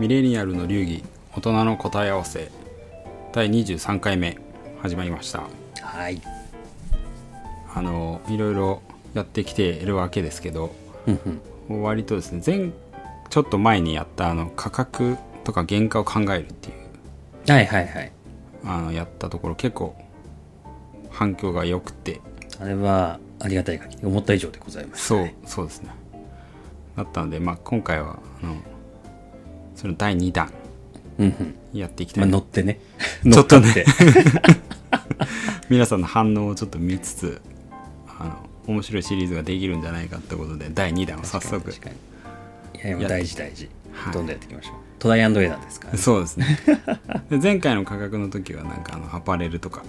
ミレニアルの流儀大人の答え合わせ。第23回目始まりました。はい。あのいろいろやってきているわけですけどうんうん。割とですね前ちょっと前にやったあの価格とか原価を考えるっていう。はいはいはい。あのやったところ結構反響が良くて。あれはありがたい限り思った以上でございます。そうそうですね。だったので、まあ、今回はあのその第2弾うんうん。やっていきたまあ乗ってね。ちょっとね。乗って皆さんの反応をちょっと見つつあの面白いシリーズができるんじゃないかってことで第2弾を早速確かに。いやいや大事大事。はい。どんどんやっていきましょう。トライアンドエラーですからね。そうですね。で前回の価格の時はなんかあのアパレルとか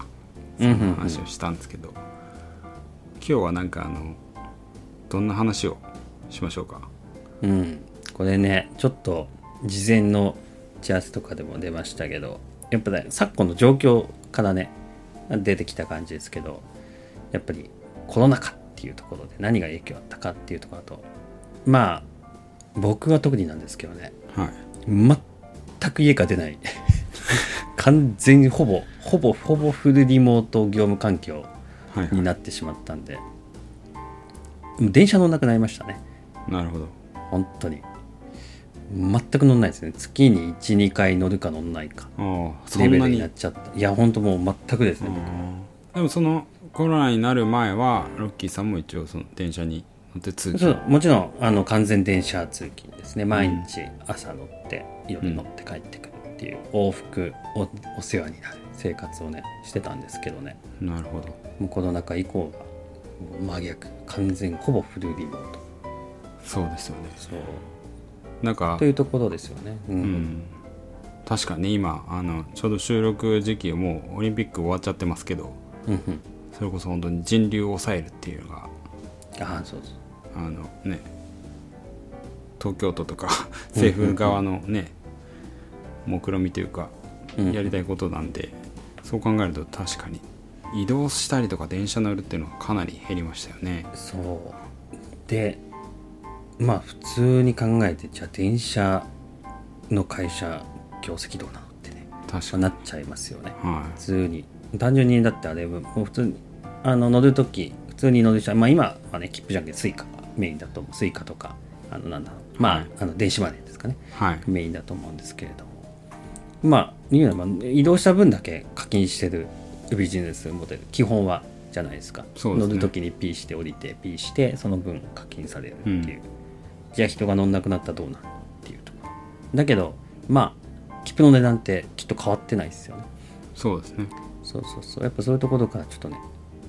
そんな話をしたんですけど、今日はなんかあのどんな話をしましょうか？うん。これねちょっと事前の打ち合わせとかでも出ましたけどやっぱね昨今の状況からね出てきた感じですけどやっぱりコロナ禍っていうところで何が影響あったかっていうところだとまあ僕は特になんですけどねはい。全く家から出ない。完全にほぼほぼほぼフルリモート業務環境はい、はになってしまったんでもう電車乗んなくなりましたね。い、なるほど。本当に全く乗んないですね。月に12回乗るか乗んないか。レベルにに？なっちゃった。いや本当もう全くですね。でもそのコロナになる前はロッキーさんも一応その電車に乗って通勤。もちろんあの完全電車通勤ですね。毎日朝乗って夜乗って帰ってくるっていう往復おお世話になる生活をねしてたんですけどね。なるほど。もうコロナ禍以降がもう真逆。完全ほぼフルリモート。そうですよね。そうなんかというところですよね。うん、うん。確かに今あのちょうど収録時期もうオリンピック終わっちゃってますけどうんうん。それこそ本当に人流を抑えるっていうのがああそうそう。あのね東京都とか政府側のね目論見というかうん。やりたいことなんで、そう考えると確かに移動したりとか電車乗るっていうのはかなり減りましたよね。そう。でまあ普通に考えてじゃあ電車の会社業績どうなのってね、確かに。まあなっちゃいますよね。は普通に。単純にだってあれもう普通にあの乗るとき普通に乗る人はまあ今はね切符じゃなくてスイカがメインだと思う。スイカとかあのなんだろう。まあ,、はい。あの電子マネーですかね。いはい。メインだと思うんですけれども。まあ言うのはまあ移動した分だけ課金してるビジネスモデル基本はじゃないですか。ね。乗るときに P して降りて P してその分課金されるっていう、じゃあ人が乗んなくなったらどうなるのっていうところ。だけどまあ切符の値段ってきっと変わってないですよね。そうですね。そうそうそう。やっぱそういうところからちょっとね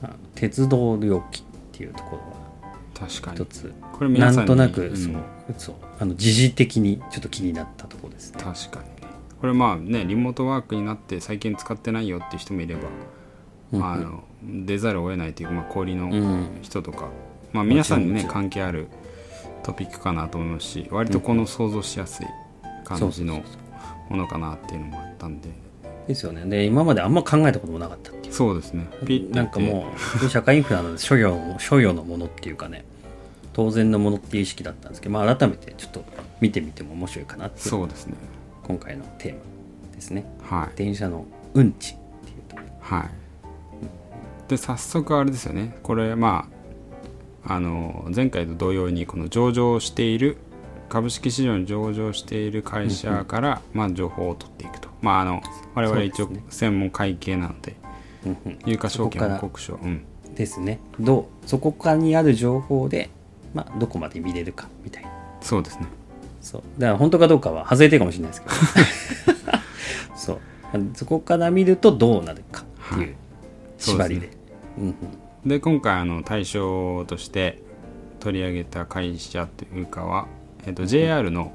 あの鉄道料金っていうところは確かに。一つ。これなんとなく、うん。そうそう。あの時事的にちょっと気になったところです。ね確かにね。これまあねリモートワークになって最近使ってないよっていう人もいれば、うんうん。あの出ざるを得ないというか、まあ、氷のうん。人とか、まあ、皆さんにね関係あるトピックかなと思いますし割とこの想像しやすい感じのものかなっていうのもあったんで。ですよね。で今まであんま考えたこともなかったっていう。そうですね。なんかもう社会インフラの所有 所有のものっていうかね当然のものっていう意識だったんですけど、まあ、改めてちょっと見てみても面白いかなっていうそうですね。今回のテーマですね。はい。電車の運賃っていうとはい。で早速あれですよね。これまああの前回と同様にこの上場している株式市場に上場している会社から、まあ、情報を取っていくと。まああの我々一応専門会計なので有価証券報告書。うん。ですね。どうそこからにある情報で、まあ、どこまで見れるかみたいな。そうですね。そう。だから本当かどうかは外れてるかもしれないですけど。そう。そこから見るとどうなるかっていう縛りで,、うんうんで今回あの対象として取り上げた会社というかは、えっと JR の、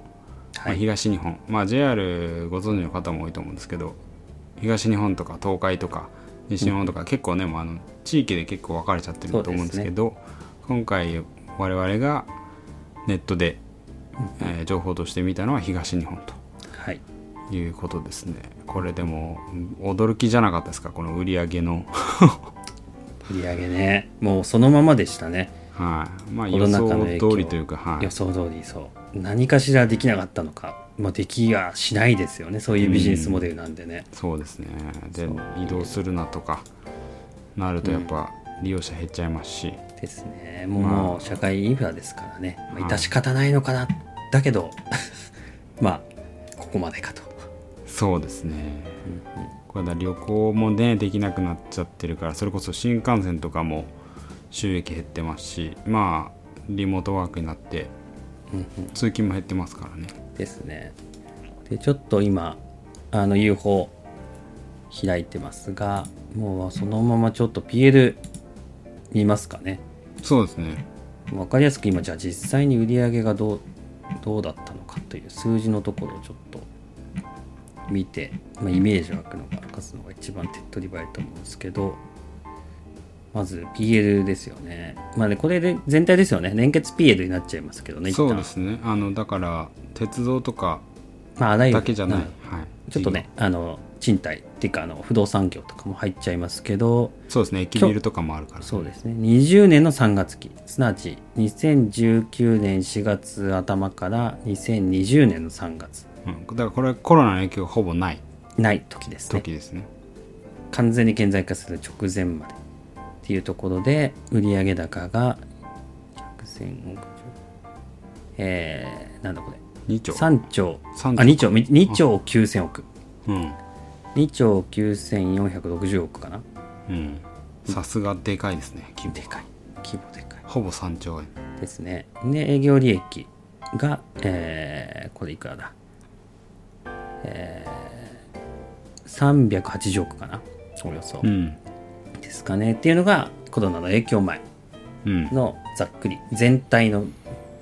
まあはい。東日本、まあ、JR ご存知の方も多いと思うんですけど東日本とか東海とか西日本とか結構ね、もうあの地域で結構分かれちゃってると思うんですけど今回我々がネットで、えー情報として見たのは東日本はい。ということですね。これでも驚きじゃなかったですか？この売り上げの売り上げね。もうそのままでしたね。はい。まあコ予想通りというか、はい。予、想通りそう。何かしらできなかったのか。まあ、できやしないですよね。そういうビジネスモデルなんでね、そうですね。で移動するなとか。なるとやっぱ利用者減っちゃいますし、ですね。もう,、社会インフラですからね、まあ、はい。致し方ないのかな、だけど まあここまでかと、そうですねこれだ旅行もねできなくなっちゃってるからそれこそ新幹線とかも収益減ってますしまあリモートワークになって通勤も減ってますからね。ですね。でちょっと今あの UFO 開いてますがもうそのままちょっと PL 見ますかね。そうですね。分かりやすく今じゃあ実際に売り上げがどうどうだったのかという数字のところをちょっと見て、まあ、イメージ湧くのがのが一番手っ取り早いと思うんですけどまず PL ですよね。まあねこれで全体ですよね。連結 PL になっちゃいますけどねそうですね。あのだから鉄道とかまああらゆる。だけじゃない、うん。はい、ちょっとねあの賃貸っていうかあの不動産業とかも入っちゃいますけど。そうですね。駅ビルとかもあるから。そうですね。20年の3月期。すなわち2019年4月頭から2020年の3月。うん、だからこれコロナの影響がほぼないない時ですね。時ですね。完全に顕在化する直前までっていうところで売上高が100億えー、なんだこれ。2兆。3兆。三兆。あ2兆。2兆9000億。うん。2兆9460億かな。うん。さすがでかいですね規模。でかい。規模でかい。ほぼ3兆円。ですね。で営業利益が、えーこれいくらだ？えー、380億かな。およそ、う。ん。ですかね。っていうのがコロナの影響前うん。のざっくり全体の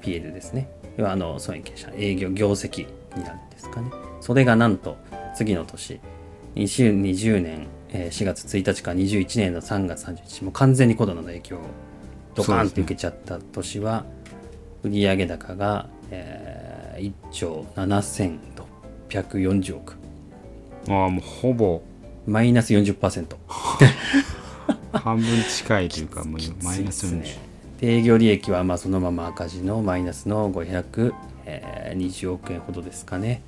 PL ですね。要はあの損益者営業業績になるんですかね。それがなんと次の年2020年えー4月1日から21年の3月31日もう完全にコロナの影響をドカーンって受けちゃった年は、売上高が、えー1兆7640億ああもうほぼ。マイナス40% 半分近いというかもうマイナス40ですね。で営業利益はまあそのまま赤字のマイナスの520億円ほどですかね。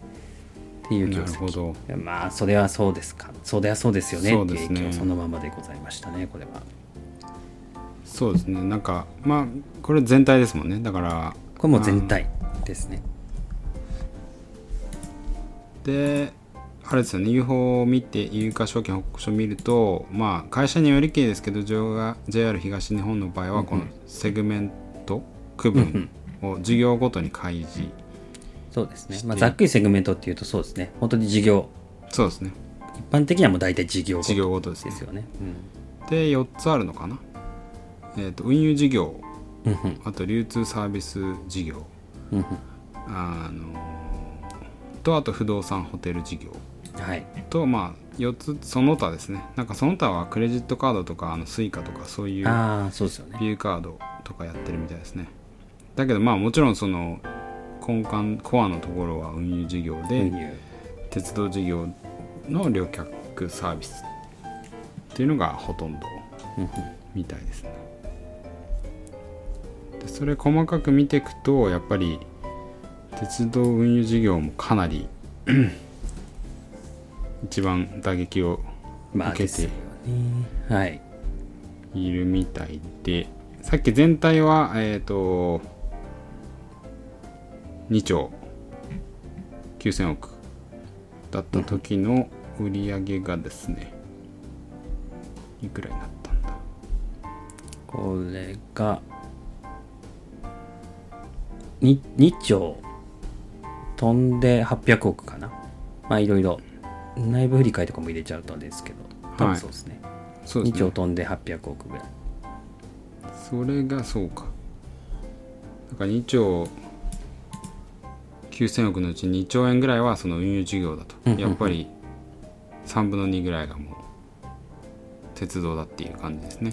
っていう業なるほ績ど。まあそれはそうですか。それはそうですよね。っていうそうですね。影響そのままでございましたねこれは。そうですね。なんかまあこれ全体ですもんね。だからこれもう全体ですね。であれですよね。UFO を見て有価証券報告書を見るとまあ会社によりきりですけど JR 東日本の場合はこのセグメント区分を事業ごとに開示。そうですね。まあ、ざっくりセグメントっていうとそうですね。本当に事業。そうですね。一般的にはもう大体事業ごと事業ごとですね。よね。で4つあるのかな？えっ、と運輸事業。うんうん。あと流通サービス事業。うんうん。あのとあと不動産ホテル事業はい。とまあ4つその他ですね。なんかその他はクレジットカードとかあのスイカとかそういうああそうですよね。ビューカードとかやってるみたいですね。だけどまあもちろんその根幹コアのところは運輸事業で、鉄道事業の旅客サービスっていうのがほとんどみたいですね。でそれ細かく見ていくとやっぱり鉄道運輸事業もかなり一番打撃をまあ受けてい。いるみたいでさっき全体はえっ、と2兆9000億だった時の売り上げがですねいくらになったんだ？これが 2, 2兆飛んで800億かな。まあいろいろ内部振り替えとかも入れちゃうとですけど多分そうですね、2そうですね。兆飛んで800億ぐらい。それがそうか。だから2兆9000億のうち2兆円ぐらいはその運輸事業だと、うんうんうん。やっぱり3分の2ぐらいがもう鉄道だっていう感じですね、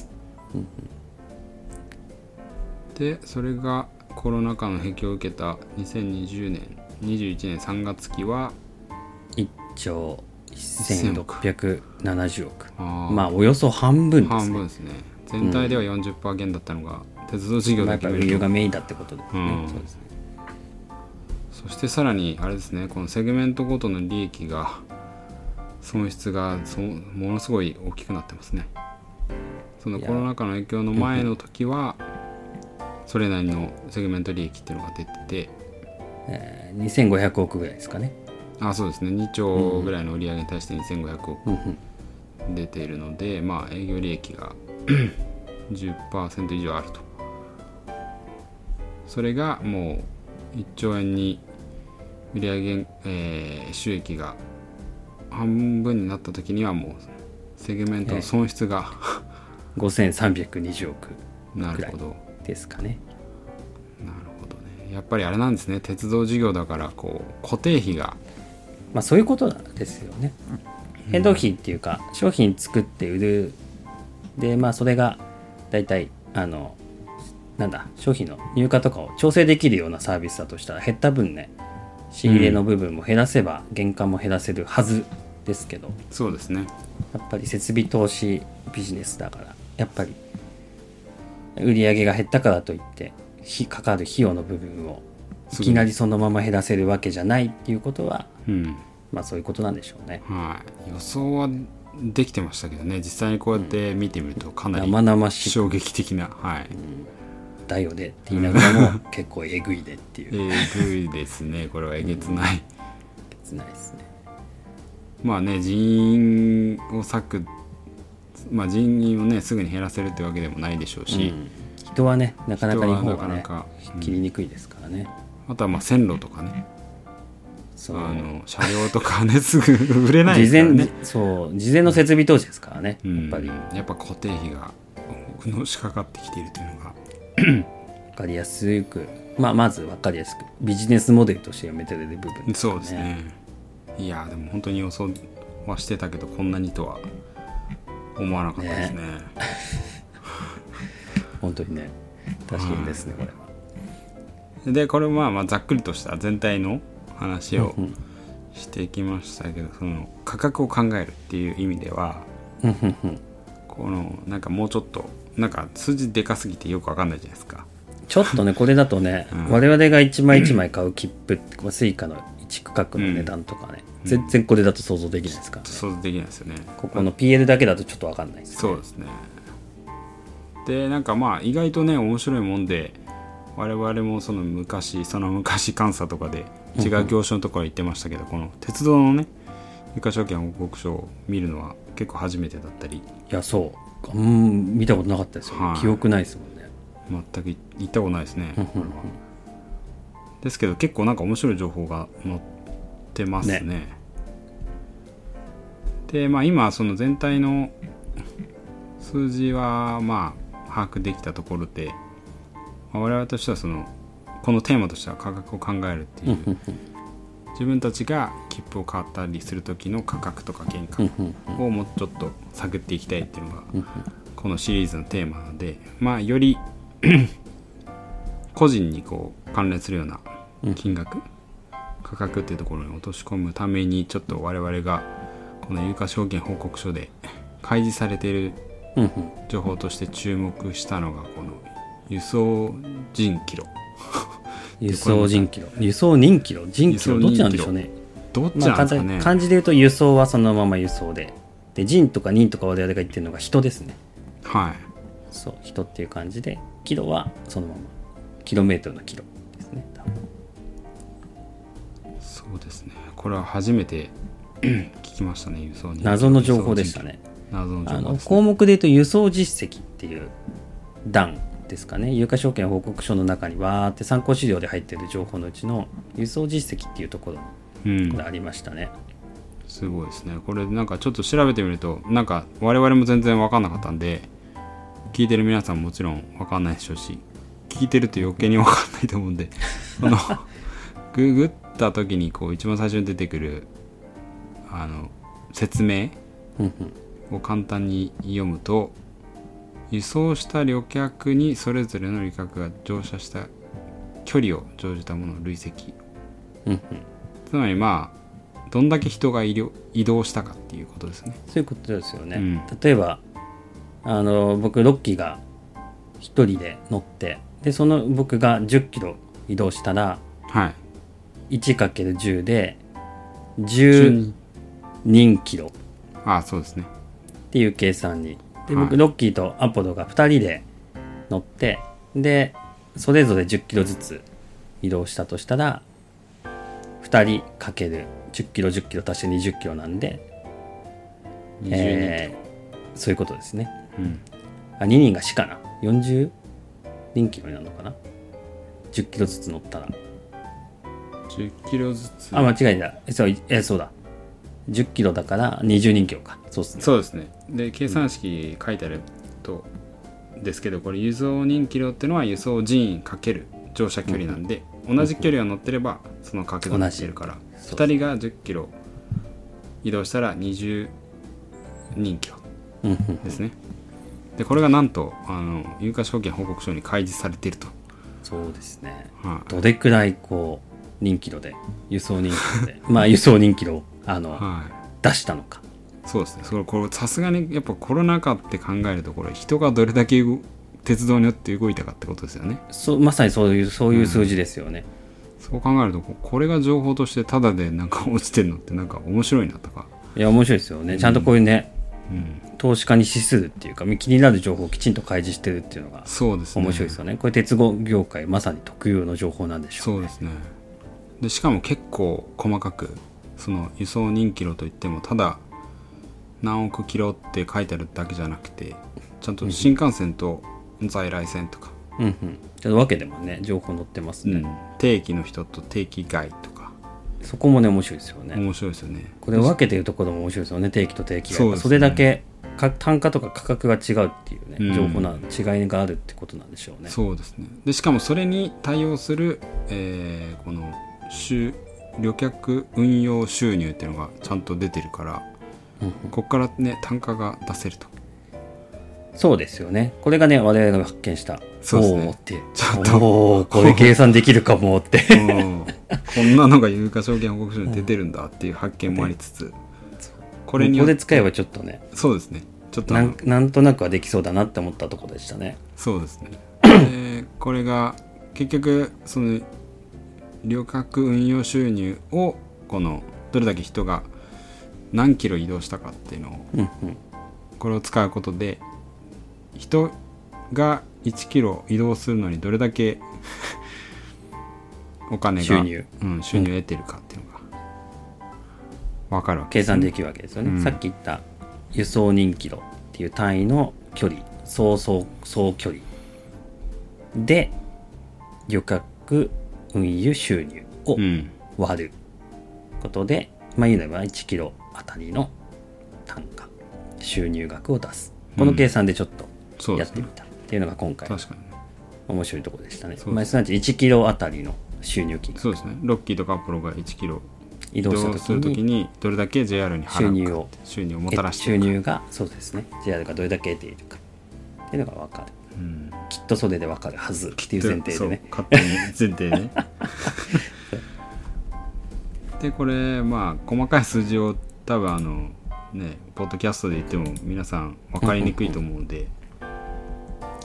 でそれがコロナ禍の影響を受けた2020年21年3月期は1兆1670億。あー。まあおよそ半分ですね。半分ですね。全体では40%減だったのが、鉄道事業まあやっぱ運だけ見ると輸がメインだってことですね、うん。そうですね。そそしてさらにあれですねこのセグメントごとの利益が損失がそものすごい大きくなってますね。そのいや。コロナ禍の影響の前の時はそれなりのセグメント利益っていうのが出ててえー2500億ぐらいですかねあそうですね。2兆ぐらいの売り上げに対して2500億出ているので、まあ営業利益が 10%以上あると。それがもう1兆円に売上、えー収益が半分になった時にはもうセグメントの損失が、5320億なるほど。ですかね。なるほどね。やっぱりあれなんですね。鉄道事業だからこう固定費がまあそういうことなんですよね。変動費っていうか商品作って売る。でまあそれが大体あのなんだ商品の入荷とかを調整できるようなサービスだとしたら減った分ね仕入れの部分も減らせば原価も減らせるはずですけどそうですね。やっぱり設備投資ビジネスだからやっぱり売り上げが減ったからといって費かかる費用の部分をい。きなりそのまま減らせるわけじゃないっていうことはうん。まあそういうことなんでしょうね。はい。予想はできてましたけどね。実際にこうやって見てみるとかなり生々しい衝撃的な。はい。だよねって言いながらも 結構えぐいでっていう。えぐいですね。これはえげつない、切ないですね。まあね人員を割くまあ人員をねすぐに減らせるってわけでもないでしょうし、うん。人はねなかなか日本はね人はなかなか。うん。切りにくいですからね。あとはまあ線路とかね。あの車両とかねすぐ売れないからね、そう事前の設備投資ですからね、うん、やっぱり。やっぱ固定費がのしかかってきているというのが。分かりやすく、まあ、まず分かりやすくビジネスモデルとして読めてる部分ですかそうらですね。いやでも本当に予想はしてたけどこんなにとは思わなかったですね。本当にね大変ですねこれは。でこれまあまあざっくりとした全体の話をうんしてきましたけどその価格を考えるっていう意味ではうんうんうん。このなんかもうちょっとなんか数字でかすぎてよくわかんないじゃないですか。ちょっとね これだとね、うん。我々が1枚1枚買う切符スイカの1区画の値段とかね、全然これだと想像できないですからね、想像できないですよね。ここの PL だけだとちょっと分かんないですそうですね。でなんかまあ意外とね面白いもんで我々もその昔その昔監査とかで違う業種のところ行ってましたけど、この鉄道のね有価証券報告書を見るのは結構初めてだったり。いやそう。うん見たことなかったですよ、ねはい。記憶ないですもんね。全く行ったことないですね、ですけど結構なんか面白い情報が載ってますね。ね。でまあ今その全体の数字はまあ把握できたところで、まあ我々としてはそのこのテーマとしては価格を考えるっていう自分たちが切符を買ったりする時の価格とか原価をもうちょっと探っていきたいっていうのがこのシリーズのテーマなのでまあより 個人にこう関連するような金額、価格っていうところに落とし込むためにちょっと我々がこの有価証券報告書で開示されている情報として注目したのがこの輸送人キロ 輸送人キロ 輸送人キロ人キロどっちなんでしょうね。どっちなんですかね、単漢字で言うと輸送はそのまま輸送で。で人とか人とか我々が言ってるのが人ですね。はい。そう人っていう感じでキロはそのまま。キロメートルのキロですね多分。そうですね。これは初めて 聞きましたね輸送人謎の情報でしたね。謎の情あの報ね、項目で言うと輸送実績っていう欄ですかね。有価証券報告書の中にわーって参考資料で入ってる情報のうちの輸送実績っていうところうん。がありましたね、すごいですね。これなんかちょっと調べてみるとなんか我々も全然分かんなかったんで聞いてる皆さんもちろん分かんないでしょうし聞いてると余計に分かんないと思うんで このググった時にこう一番最初に出てくるあの説明うんうん。を簡単に読むと輸送した旅客にそれぞれの旅客が乗車した距離を乗じたものを累積。うんうん。つまりまあどんだけ人が移動したかっていうことですね。そういうことですよね、うん。例えばあの僕ロッキーが1人で乗ってでその僕が1 0キロ移動したらはい。1×10 で10人キロ。ああそうですね。っていう計算にで僕、はい。ロッキーとアポロが2人で乗ってでそれぞれ1 0キロずつ移動したとしたら2人かける1 0キロ1 0キロ足して2 0キロなんで、20人、えーそういうことですね。うん、あ2人が死かな40人キロになるのかな？1 0キロずつ乗ったら。10キロずつ。あ間違えた。そうえそうだ1 0キロだから20人キロか。そうっすね。そうですね。で計算式書いてあると、ですけどこれ輸送人キロってのは輸送人員かける乗車距離なんで、同じ距離を乗ってればその掛け算にしてるからそう2人が10キロ移動したら20人キロうんうんですね。でこれがなんとあの有価証券報告書に開示されていると、そうですね。はい。どれくらいこう人キロで輸送人キロで。まあ輸送人キロをあのはい。出したのか。そうですね。それこれさすがにやっぱコロナ禍って考えるとこれ人がどれだけ動鉄道によって動いたかってことですよね。そうまさにそういうそういう数字ですよね、そう考えるとここれが情報としてタダでなんか落ちてるのってなんか面白いなとか、いや面白いですよね。ちゃんとこういうね、うん、投資家に資するっていうか気になる情報をきちんと開示してるっていうのがそうですね。面白いですよね。これ鉄道業界まさに特有の情報なんでしょうそうですね。でしかも結構細かくその輸送人キロといってもただ何億キロって書いてあるだけじゃなくてちゃんと新幹線と在来線とか、うんうん。ちょっとわけでもね情報載ってますね、うん。定期の人と定期外とか。そこもね面白いですよね、面白いですよね。これ分けてるところも面白いですよね。定期と定期がそね。それだけか単価とか価格が違うっていうね、うん。情報な違いがあるってことなんでしょうね。そうですね。でしかもそれに対応する、えーこの収旅客運用収入っていうのがちゃんと出てるからうんうん。ここからね単価が出せると。そうですよね。これがね我々が発見した。そうですね。って。ちょっと。これ計算できるかもって。うん。こんなのが有価証券報告書に出てるんだっていう発見もありつつ。ここれによってこで使えばちょっとね。そうですね。ちょっと。なんなんとなくはできそうだなって思ったところでしたね。そうですね。でこれが結局その旅客運用収入をこのどれだけ人が何キロ移動したかっていうのをうんうん。これを使うことで人が1キロ移動するのにどれだけ お金が収入。うん、収入を得てるかっていうのが分かるわけ計算できるわけですよね、うん。さっき言った輸送人キロっていう単位の距離総総総距離で旅客運輸収入をうん。割ることで、まあ言うなれば1キロあたりの単価収入額を出す。この計算でちょっとやってみたっていうのが今回面白いところでしたね。そうですまあ、すなわち1キロあたりの収入金。額そうですね。ロッキーとかアポロが1キロ。移移動した動するとき時ににどれだけ JR に払うか収入を収入をもたらして収入がそうですね。JR がどれだけ得ているかっていうのが分かる。うんとそれで分かるはずっていう前提でね。勝手に前提ね。でこれまあ細かい数字を多分あのねポッドキャストで言っても皆さん分かりにくいと思うので、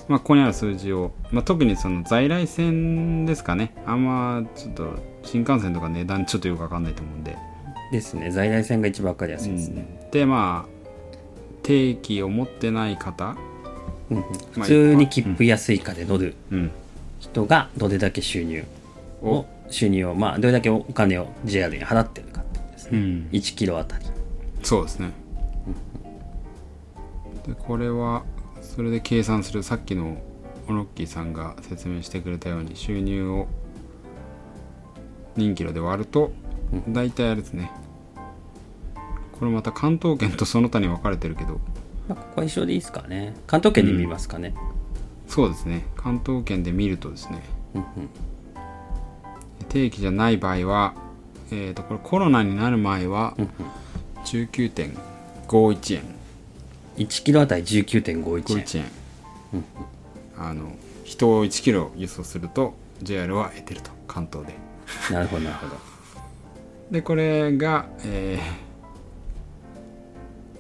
まあ、ここにある数字を、まあ、特にその在来線ですかね。あんまちょっと新幹線とか値段ちょっとよく分かんないと思うんで、ですね。在来線が一番分かりやすいですね、うん。でまあ定期を持ってない方、うんうん。まあ普通に切符安いかで乗るうん、人がどれだけ収入を収入をまあどれだけお金を JR に払ってるかってことですね、うん。1キロあたり。そうですね。でこれはそれで計算するさっきのオロッキーさんが説明してくれたように収入を人キロで割ると大体あれですね。これまた関東圏とその他に分かれてるけどまあ、ここは一緒でいいですかね。関東圏で見ますかね、そうですね。関東圏で見るとですね。うんうん。定期じゃない場合は、えー、とこれコロナになる前はうん19.51円。1キロあたり19.51円。51円。あの人を1キロ輸送すると JR は得てると。関東で。なるほどなるほど。でこれが、えー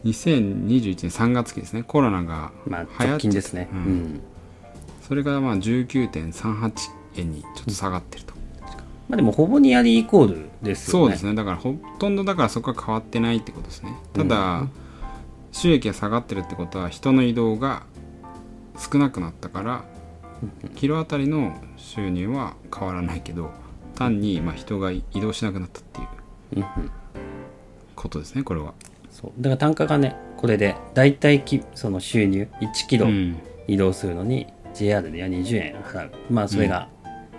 2021年3月期ですね。コロナがまあですね、ううん。んそれがまあ19.38円にちょっと下がってると、まあでもほぼニアリーイコールですよね。そうですね。だからほとんどだからそこは変わってないってことですね。ただ、収益が下がってるってことは人の移動が少なくなったからキロあたりの収入は変わらないけど単にまあ人が移動しなくなったっていううんうん。ことですねこれは。そう。だから単価がねこれで大体きその収入1キロうん。移動するのに JR では20円払う。まあそれが、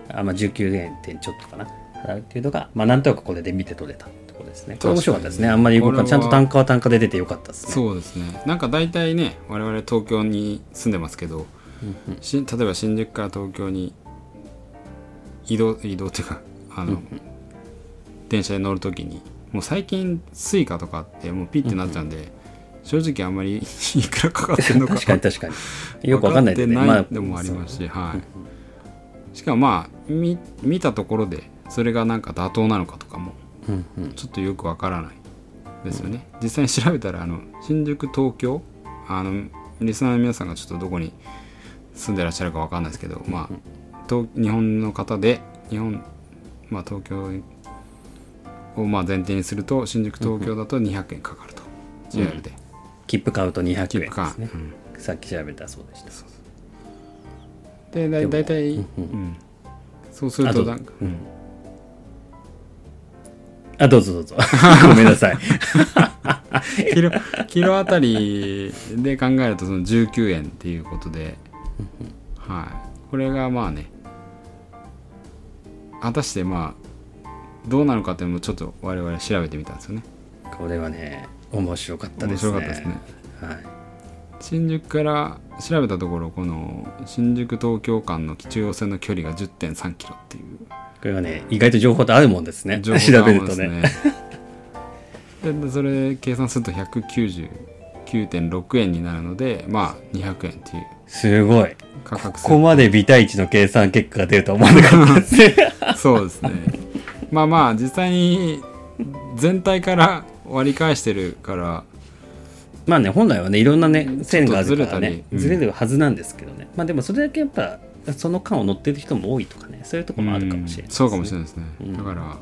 あまあ、19円点ちょっとかな。払うっていうのがまあなんとなくこれで見て取れたところですね。これ面白かったですね。あんまり動かちゃんと単価は単価で出てよかったですね。そうですね。なんか大体ね我々東京に住んでますけど、し例えば新宿から東京に移動移動っていうかあの、電車に乗るときにもう最近スイカとかってもうピッてなっちゃうんで、正直あんまり いくらかかってるのか。確かに。確かに。よくわかんないでね。分かってまあのもありますし、はい、しかもまあ見見たところでそれがなんか妥当なのかとかもうんうん。ちょっとよくわからないですよね、実際に調べたらあの新宿東京あのリスナーの皆さんがちょっとどこに住んでらっしゃるかわかんないですけど、まあ東日本の方で日本まあ東京をまあ前提にすると新宿東京だと200円かかると、JR で。切符買うと200円。ですね、うん。さっき調べたそうでした。でだでもだいたい、うんうん。そうするあととなんか、うん。あどうぞどうぞ。ごめんなさい。キロキロあたりで考えるとその19円っていうことで、はい、これがまあね。果たしてまあどうなのかっていうのもちょっと我々調べてみたんですよね。これはね面白かったですね。面白かったですね。はい。新宿から調べたところこの新宿東京間の中央線の距離が1 0 3キロっていう。これはね意外と情報と合うもんですね。情報調があるんですべるとね。ででそれ計算すると199.6円になるのでまあ200円っていう。すごい。価格ここまで微対値の計算結果が出るとは思わなかったですね。そうですね。まあまあ実際に全体から割り返してるから。まあね本来はねいろんなね線があるからずれたねずれるはずなんですけどね、まあでもそれだけやっぱその間を乗ってる人も多いとかねそういうところもあるかもしれない、うん。そうかもしれないですね。うん。だから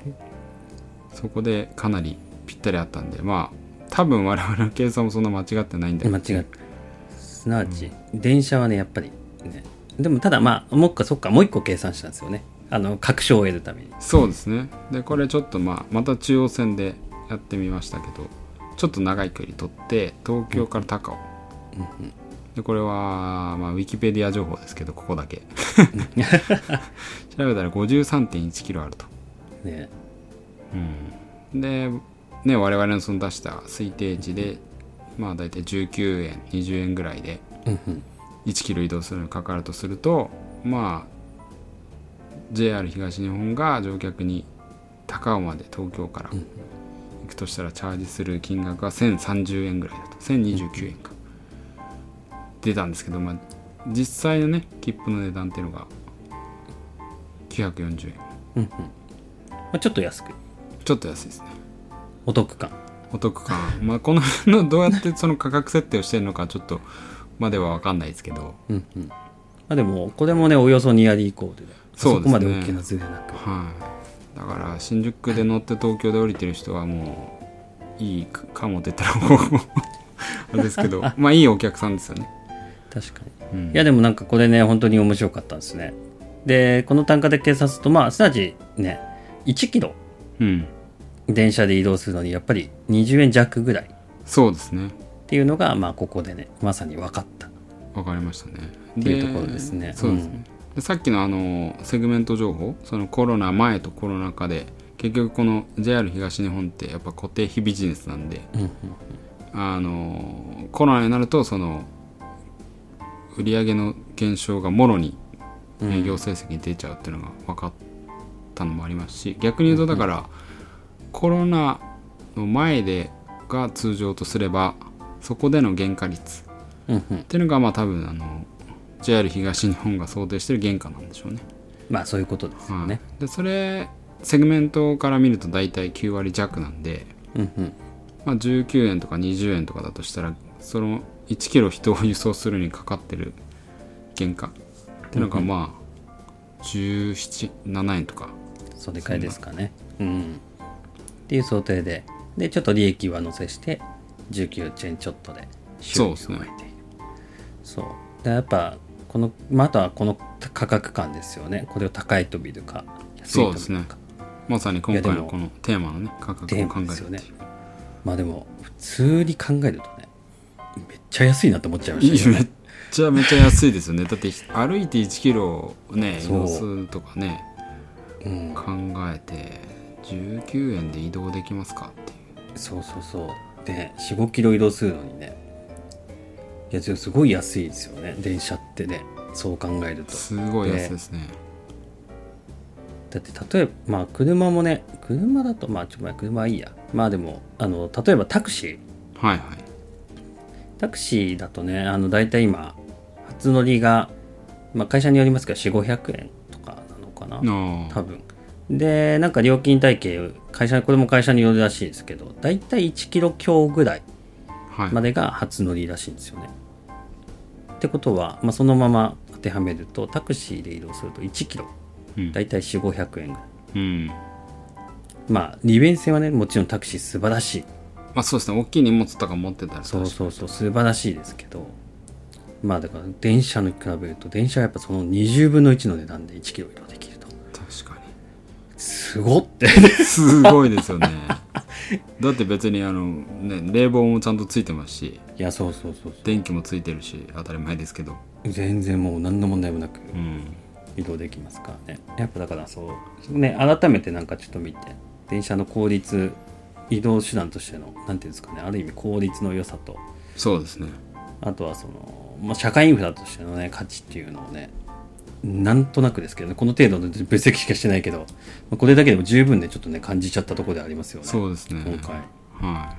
そこでかなりぴったりあったんでまあ多分我々の計算もそんな間違ってないんだけど間違ってすなわち、電車はねやっぱりね。でもただまあもう一個そっかもう一個計算したんですよねあの確証を得るために。そうですね。でこれちょっとまあまた中央線でやってみましたけどちょっと長い距離取って東京から高尾、でこれは、まあ、ウィキペディア情報ですけどここだけ。調べたら53.1キロあると。ね。で、ね、我々のその出した推定値で、まあ大体19円、20円ぐらいでうんうん。1キロ移動するのにかかるとすると、まあ、JR 東日本が乗客に高尾まで東京から行くとしたらチャージする金額は1030円ぐらいだと。1029円か。出たんですけど、まあ、実際のね、切符の値段っていうのが940円。うんうん。まあ、ちょっと安く。ちょっと安いですね。お得感。お得感。まあこの辺のどうやってその価格設定をしてるのかちょっとまでは分かんないですけど。うんうん。まあでもこれもねおよそニアリーイコーそこまで大きなズレなく。はい。だから新宿で乗って東京で降りてる人はもういいかもって言ったらもう あれですけどまあいいお客さんですよね、確かに。うん。いやでもなんかこれね本当に面白かったんですね。でこの単価で計算するとまあすなわちね1キロうん。電車で移動するのにやっぱり20円弱ぐらい。っそうですね。ていうのがまあここでねまさに分かった。分かりましたね。っていうところですね。そうですね、でさっきのあのセグメント情報そのコロナ前とコロナ禍で結局この JR 東日本ってやっぱ固定費ビジネスなんで、あのコロナになるとその売上の減少がもろにうん。営業成績に出ちゃうっていうのが分かったのもありますし逆に言うとだからコロナの前でが通常とすればそこでの原価率っていうのがまあ多分あの JR 東日本が想定してる原価なんでしょうね。まあそういうことですよはい。ね、でそれセグメントから見ると大体9割弱なんで、うんうん。まあ、19円とか20円とかだとしたらその1キロ人を輸送するにかかってる原価？っていうのがまあ177円とか。それくらいですかね。うん。っていう想定で。でちょっと利益は乗せして19円ちょっとで収益をそうですね。得ているそう。でやっぱこのまたこの価格感ですよね。これを高いと見るかそうですね。まさに今回のこのテーマのね価格を考えテるねっていう。まあでも普通に考えるとねめっちゃ安いなと思っちゃいましたいやめっちゃめちゃ安いですよね。だって歩いて1キロね移動するとかねうん。考えて19円で移動できますかっていう。そうそうそう。で45キロ移動するのにねいやすごい安いですよね。電車ってね。そう考えると。すごい安いですね。だって例えばまあ車もね車だとまあちょっとまあ車はいいや。まあでもあの例えばタクシー。はいはい。タクシーだとねあの大体今初乗りが、まあ、会社によりますけど4500円とかなのかな。多分。でなんか料金体系会社これも会社によるらしいですけど大体1キロ強ぐらいはい。までが初乗りらしいんですよね。ってことは、まあ、そのまま当てはめるとタクシーで移動すると1キロうん。大体4500円ぐらい。うん。まあ利便性はねもちろんタクシー素晴らしい。まあそうですね。大きい荷物とか持ってたらそうそうそう素晴らしいですけど。まあだから電車に比べると電車はやっぱその20分の1の値段で1キロ移動できると。確かすごって。に すごいですよねだって別にあの、ね、冷房もちゃんとついてますしいやそうそうそう電気もついてるし当たり前ですけど。そう全然もう何の問題もなくうん。移動できますからね。やっぱだからそうね改めてなんかちょっと見て電車の効率移動手段としてのなんていうんですかねある意味効率の良さと。そうですね。あとはその、まあ、社会インフラとしてのね価値っていうのをねなんとなくですけどねこの程度の分析しかしてないけどまあこれだけでも十分ねちょっとね感じちゃったところでありますよね。そうですね。今回。は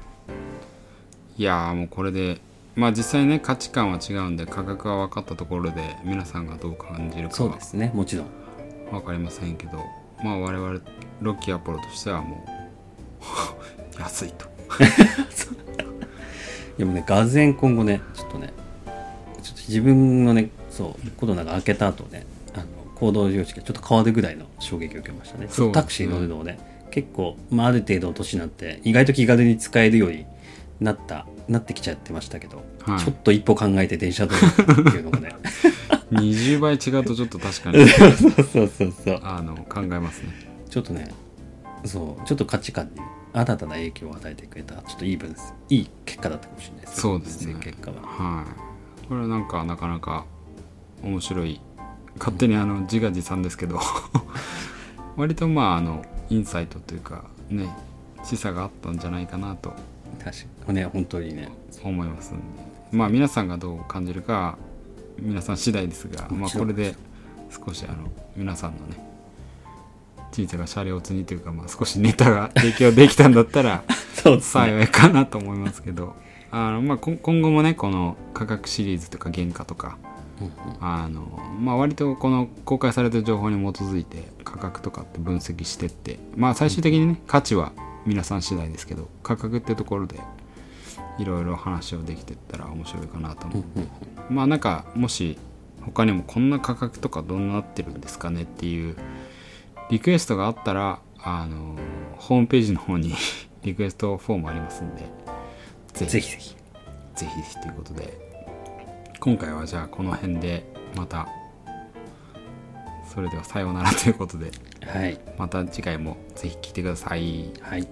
い。いやーもうこれでまあ実際ね価値観は違うんで価格が分かったところで皆さんがどう感じるかはそうですねもちろん。分かりませんけどまあ我々ロッキーアポロとしてはもう 安いと。でもね、がぜん今後ね、ちょっとね、ちょっと自分のね、そう、コロナが明けた後ね、あの行動様式がちょっと変わるぐらいの衝撃を受けましたね。タクシー乗るのをね、結構、まあ、ある程度の年になって、意外と気軽に使えるようになった、なってきちゃってましたけど、はい。ちょっと一歩考えて電車乗るっていうのもね、20倍違うとちょっと確かに そうそうそうそう。あの考えますね。ちょっとね、そう、ちょっと価値観に新たな影響を与えてくれた、ちょっといい分、いい結果だったかもしれないですそうですね。結果は。はい。これはなんかなかなか面白い。勝手にあの自画自賛ですけど。割とまああのインサイトというかね示唆があったんじゃないかなと。確かに。ね、本当にね。思いますんで。まあ皆さんがどう感じるかは皆さん次第ですが、まあ、これで少しあの皆さんのね人生がシャレオツにというか、まあ、少しネタが提供できたんだったら ね。幸いかなと思いますけど。あの、まあ、こ今後もねこの価格シリーズとか原価とかあの、まあ、割とこの公開されてる情報に基づいて価格とかって分析してってまあ最終的にね価値は皆さん次第ですけど価格ってところでいろいろ話をできてったら面白いかなと思う。うんうんまあなんかもし他にもこんな価格とかどうなってるんですかねっていうリクエストがあったらあのホームページの方に リクエストフォームありますんでぜひ。ぜひ。ぜひ。ぜひということで今回はじゃあこの辺でまたそれではさようならということではい。また次回もぜひ聞いてください。はい。